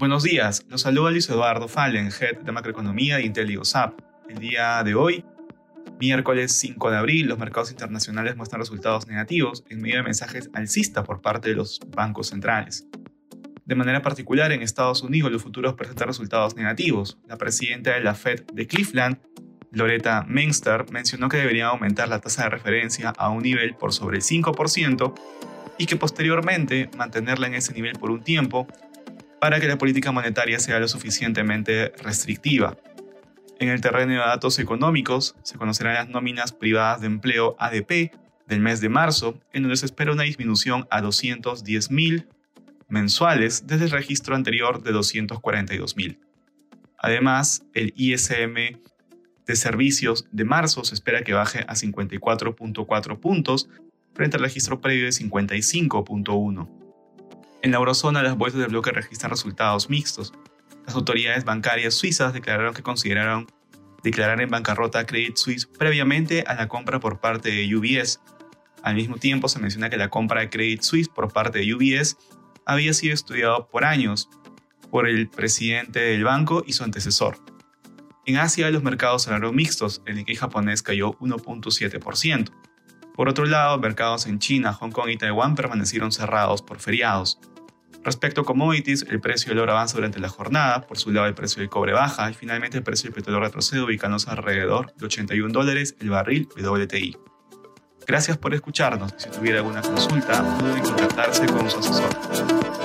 Buenos días, los saluda Luis Eduardo Fallen, Head de Macroeconomía de IntelioSAP. El día de hoy, miércoles 5 de abril, los mercados internacionales muestran resultados negativos en medio de mensajes alcistas por parte de los bancos centrales. De manera particular, en Estados Unidos los futuros presentan resultados negativos. La presidenta de la Fed de Cleveland, Loretta Meinster, mencionó que debería aumentar la tasa de referencia a un nivel por sobre el 5% y que posteriormente mantenerla en ese nivel por un tiempo para que la política monetaria sea lo suficientemente restrictiva. En el terreno de datos económicos se conocerán las nóminas privadas de empleo ADP del mes de marzo, en donde se espera una disminución a 210.000 mensuales desde el registro anterior de 242.000. Además, el ISM de servicios de marzo se espera que baje a 54.4 puntos frente al registro previo de 55.1. En la eurozona, las bolsas de bloque registran resultados mixtos. Las autoridades bancarias suizas declararon que consideraron declarar en bancarrota a Credit Suisse previamente a la compra por parte de UBS. Al mismo tiempo, se menciona que la compra de Credit Suisse por parte de UBS había sido estudiado por años por el presidente del banco y su antecesor. En Asia, los mercados cerraron mixtos, el Nikkei japonés cayó 1.7%. Por otro lado, mercados en China, Hong Kong y Taiwán permanecieron cerrados por feriados. Respecto a commodities, el precio del oro avanza durante la jornada, por su lado el precio del cobre baja y finalmente el precio del petróleo retrocede ubicándose alrededor de 81 dólares el barril WTI. Gracias por escucharnos. Si tuviera alguna consulta, no duden en contactarse con su asesor.